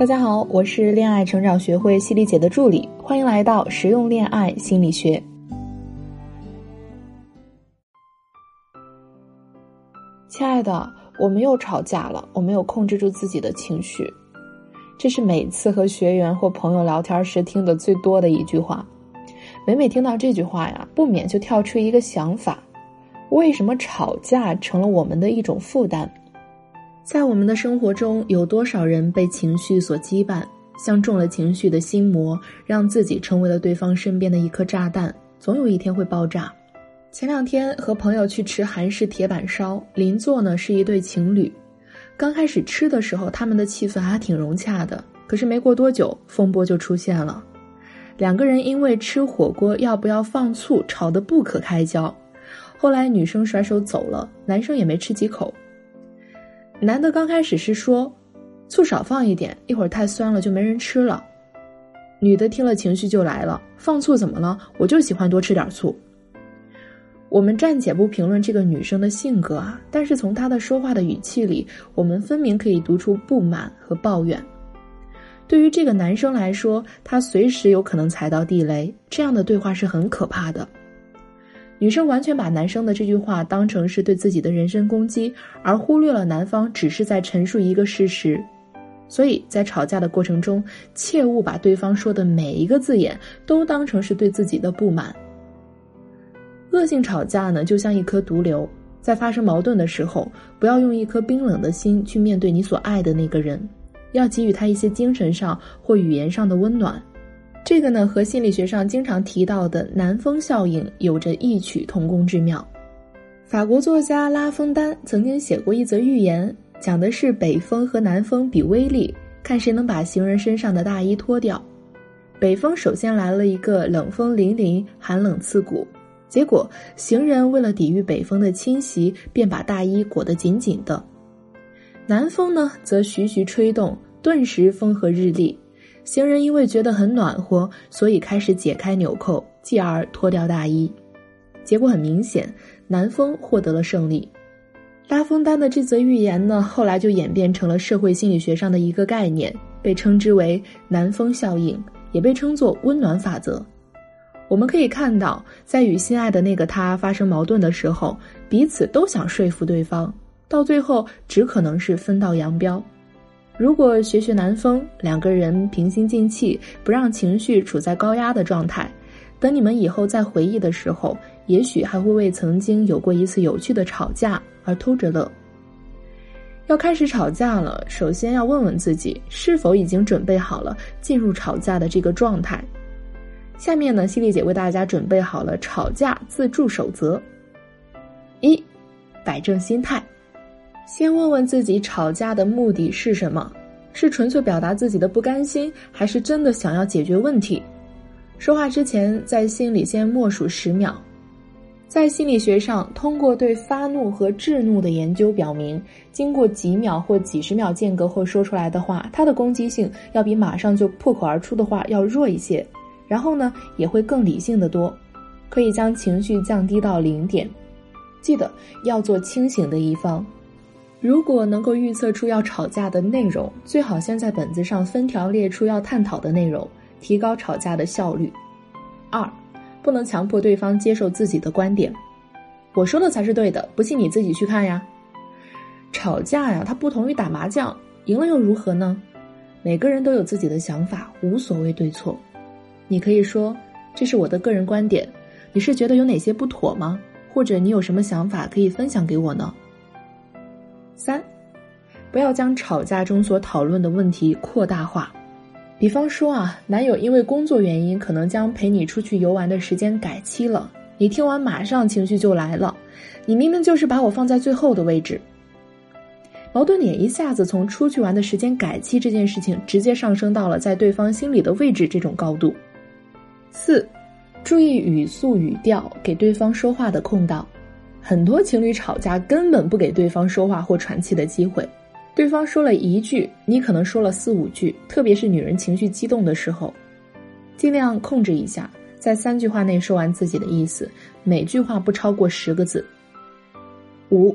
大家好，我是恋爱成长学会犀利姐的助理，欢迎来到实用恋爱心理学。亲爱的，我们又吵架了，我没有控制住自己的情绪，这是每次和学员或朋友聊天时听的最多的一句话。每每听到这句话呀，不免就跳出一个想法：为什么吵架成了我们的一种负担？在我们的生活中，有多少人被情绪所羁绊，像中了情绪的心魔，让自己成为了对方身边的一颗炸弹，总有一天会爆炸。前两天和朋友去吃韩式铁板烧，邻座呢是一对情侣。刚开始吃的时候，他们的气氛还挺融洽的，可是没过多久，风波就出现了。两个人因为吃火锅要不要放醋吵得不可开交，后来女生甩手走了，男生也没吃几口。男的刚开始是说，醋少放一点，一会儿太酸了就没人吃了。女的听了情绪就来了，放醋怎么了？我就喜欢多吃点醋。我们暂且不评论这个女生的性格啊，但是从她的说话的语气里，我们分明可以读出不满和抱怨。对于这个男生来说，他随时有可能踩到地雷，这样的对话是很可怕的。女生完全把男生的这句话当成是对自己的人身攻击，而忽略了男方只是在陈述一个事实。所以在吵架的过程中，切勿把对方说的每一个字眼都当成是对自己的不满。恶性吵架呢，就像一颗毒瘤，在发生矛盾的时候，不要用一颗冰冷的心去面对你所爱的那个人，要给予他一些精神上或语言上的温暖。这个呢，和心理学上经常提到的南风效应有着异曲同工之妙。法国作家拉封丹曾经写过一则寓言，讲的是北风和南风比威力，看谁能把行人身上的大衣脱掉。北风首先来了一个冷风凛凛、寒冷刺骨，结果行人为了抵御北风的侵袭，便把大衣裹得紧紧的。南风呢，则徐徐吹动，顿时风和日丽。行人因为觉得很暖和，所以开始解开纽扣，继而脱掉大衣。结果很明显，南风获得了胜利。拉风丹的这则寓言呢，后来就演变成了社会心理学上的一个概念，被称之为“南风效应”，也被称作“温暖法则”。我们可以看到，在与心爱的那个他发生矛盾的时候，彼此都想说服对方，到最后只可能是分道扬镳。如果学学南风，两个人平心静气，不让情绪处在高压的状态，等你们以后再回忆的时候，也许还会为曾经有过一次有趣的吵架而偷着乐。要开始吵架了，首先要问问自己是否已经准备好了进入吵架的这个状态。下面呢，犀利姐为大家准备好了吵架自助守则：一，摆正心态。先问问自己，吵架的目的是什么？是纯粹表达自己的不甘心，还是真的想要解决问题？说话之前，在心里先默数十秒。在心理学上，通过对发怒和制怒的研究表明，经过几秒或几十秒间隔后说出来的话，它的攻击性要比马上就破口而出的话要弱一些。然后呢，也会更理性的多，可以将情绪降低到零点。记得要做清醒的一方。如果能够预测出要吵架的内容，最好先在本子上分条列出要探讨的内容，提高吵架的效率。二，不能强迫对方接受自己的观点，我说的才是对的，不信你自己去看呀。吵架呀，它不同于打麻将，赢了又如何呢？每个人都有自己的想法，无所谓对错。你可以说这是我的个人观点，你是觉得有哪些不妥吗？或者你有什么想法可以分享给我呢？三，不要将吵架中所讨论的问题扩大化。比方说啊，男友因为工作原因，可能将陪你出去游玩的时间改期了。你听完马上情绪就来了，你明明就是把我放在最后的位置。矛盾点一下子从出去玩的时间改期这件事情，直接上升到了在对方心里的位置这种高度。四，注意语速语调，给对方说话的空档。很多情侣吵架根本不给对方说话或喘气的机会，对方说了一句，你可能说了四五句，特别是女人情绪激动的时候，尽量控制一下，在三句话内说完自己的意思，每句话不超过十个字。五，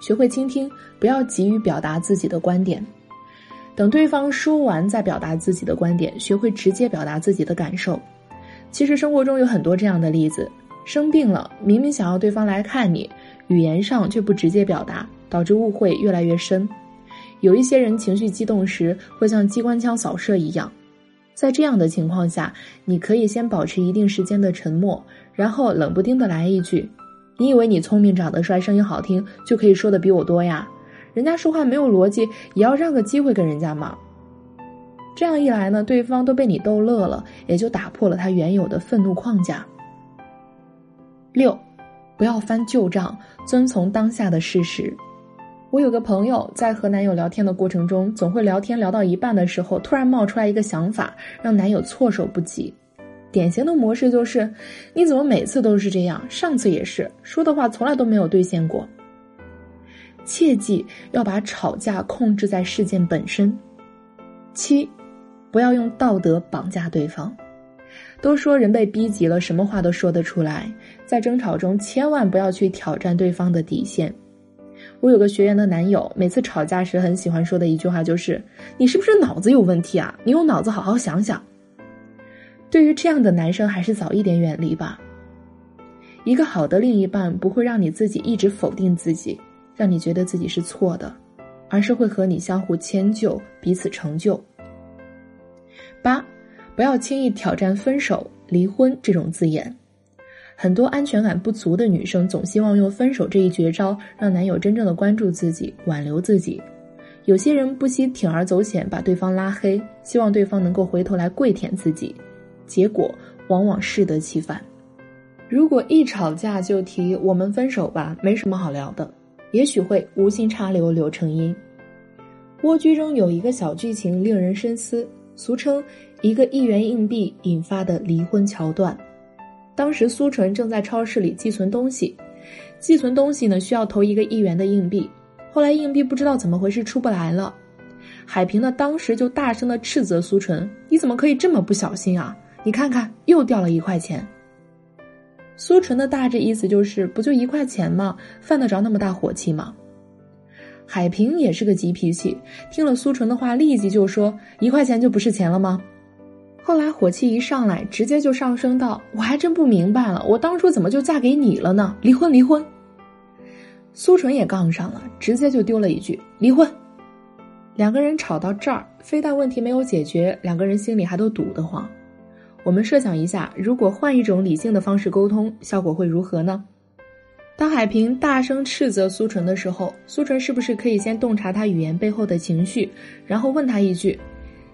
学会倾听，不要急于表达自己的观点。等对方说完再表达自己的观点，学会直接表达自己的感受。其实生活中有很多这样的例子：生病了，明明想要对方来看你，语言上却不直接表达，导致误会越来越深。有一些人情绪激动时会像机关枪扫射一样，在这样的情况下，你可以先保持一定时间的沉默，然后冷不丁的来一句：“你以为你聪明、长得帅、声音好听就可以说的比我多呀？人家说话没有逻辑，也要让个机会跟人家嘛。”这样一来呢，对方都被你逗乐了，也就打破了他原有的愤怒框架。六，不要翻旧账，遵从当下的事实。我有个朋友在和男友聊天的过程中，总会聊天聊到一半的时候，突然冒出来一个想法，让男友措手不及。典型的模式就是：你怎么每次都是这样？上次也是，说的话从来都没有兑现过。切记要把吵架控制在事件本身。七，不要用道德绑架对方。都说人被逼急了，什么话都说得出来，在争吵中千万不要去挑战对方的底线。我有个学员的男友，每次吵架时很喜欢说的一句话就是：“你是不是脑子有问题啊？你用脑子好好想想。”对于这样的男生，还是早一点远离吧。一个好的另一半不会让你自己一直否定自己，让你觉得自己是错的，而是会和你相互迁就，彼此成就。八，不要轻易挑战分手、离婚这种字眼。很多安全感不足的女生总希望用分手这一绝招让男友真正的关注自己、挽留自己。有些人不惜铤而走险把对方拉黑，希望对方能够回头来跪舔自己，结果往往适得其反。如果一吵架就提“我们分手吧”，没什么好聊的，也许会无心插柳柳成荫。蜗居中有一个小剧情令人深思，俗称“一个一元硬币引发的离婚桥段”。当时苏纯正在超市里寄存东西，寄存东西呢需要投一个一元的硬币，后来硬币不知道怎么回事出不来了，海平呢当时就大声的斥责苏纯：“你怎么可以这么不小心啊？你看看又掉了一块钱。”苏纯的大致意思就是不就一块钱吗？犯得着那么大火气吗？海平也是个急脾气，听了苏纯的话，立即就说：“一块钱就不是钱了吗？”后来火气一上来，直接就上升到我还真不明白了，我当初怎么就嫁给你了呢？离婚，离婚。苏纯也杠上了，直接就丢了一句离婚。两个人吵到这儿，非但问题没有解决，两个人心里还都堵得慌。我们设想一下，如果换一种理性的方式沟通，效果会如何呢？当海平大声斥责苏纯的时候，苏纯是不是可以先洞察他语言背后的情绪，然后问他一句？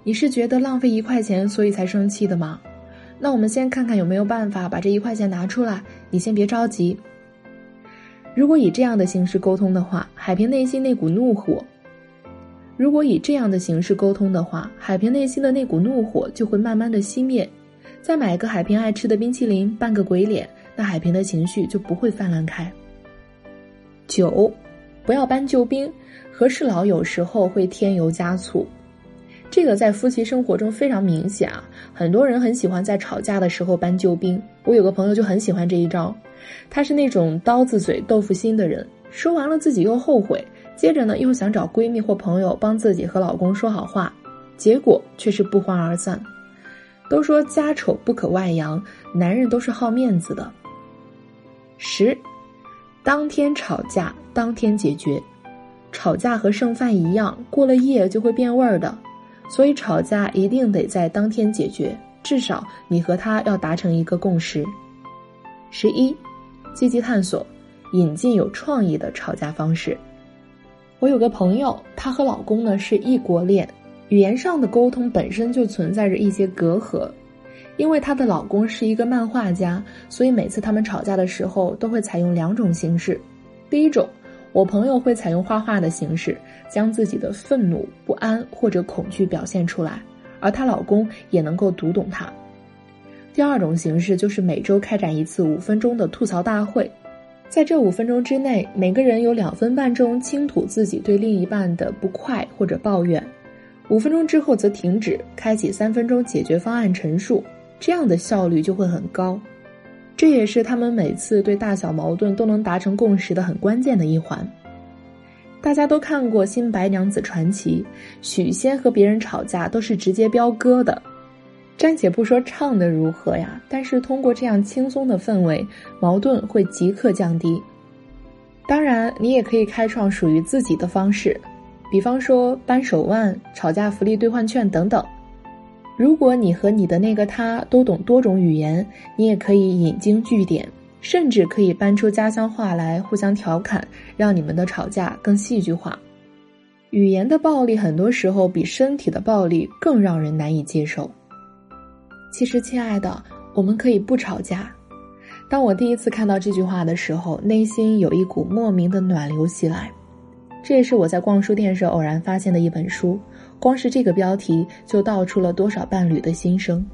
你是觉得浪费一块钱，所以才生气的吗？那我们先看看有没有办法把这一块钱拿出来。你先别着急。如果以这样的形式沟通的话，海平内心那股怒火；如果以这样的形式沟通的话，海平内心的那股怒火就会慢慢的熄灭。再买个海平爱吃的冰淇淋，扮个鬼脸，那海平的情绪就不会泛滥开。九，不要搬救兵，和事佬有时候会添油加醋。这个在夫妻生活中非常明显啊，很多人很喜欢在吵架的时候搬救兵。我有个朋友就很喜欢这一招，他是那种刀子嘴豆腐心的人，说完了自己又后悔，接着呢又想找闺蜜或朋友帮自己和老公说好话，结果却是不欢而散。都说家丑不可外扬，男人都是好面子的。十，当天吵架当天解决，吵架和剩饭一样，过了夜就会变味儿的。所以吵架一定得在当天解决，至少你和他要达成一个共识。十一，积极探索，引进有创意的吵架方式。我有个朋友，她和老公呢是异国恋，语言上的沟通本身就存在着一些隔阂。因为她的老公是一个漫画家，所以每次他们吵架的时候都会采用两种形式。第一种。我朋友会采用画画的形式，将自己的愤怒、不安或者恐惧表现出来，而她老公也能够读懂她。第二种形式就是每周开展一次五分钟的吐槽大会，在这五分钟之内，每个人有两分半钟倾吐自己对另一半的不快或者抱怨，五分钟之后则停止，开启三分钟解决方案陈述，这样的效率就会很高。这也是他们每次对大小矛盾都能达成共识的很关键的一环。大家都看过《新白娘子传奇》，许仙和别人吵架都是直接飙歌的。暂且不说唱的如何呀，但是通过这样轻松的氛围，矛盾会即刻降低。当然，你也可以开创属于自己的方式，比方说扳手腕、吵架福利兑换券等等。如果你和你的那个他都懂多种语言，你也可以引经据典，甚至可以搬出家乡话来互相调侃，让你们的吵架更戏剧化。语言的暴力很多时候比身体的暴力更让人难以接受。其实，亲爱的，我们可以不吵架。当我第一次看到这句话的时候，内心有一股莫名的暖流袭来。这也是我在逛书店时偶然发现的一本书，光是这个标题就道出了多少伴侣的心声。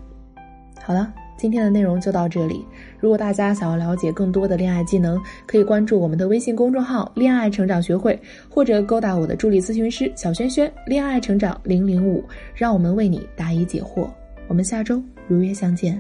好了，今天的内容就到这里。如果大家想要了解更多的恋爱技能，可以关注我们的微信公众号“恋爱成长学会”，或者勾搭我的助理咨询师小轩轩“恋爱成长零零五”，让我们为你答疑解惑。我们下周如约相见。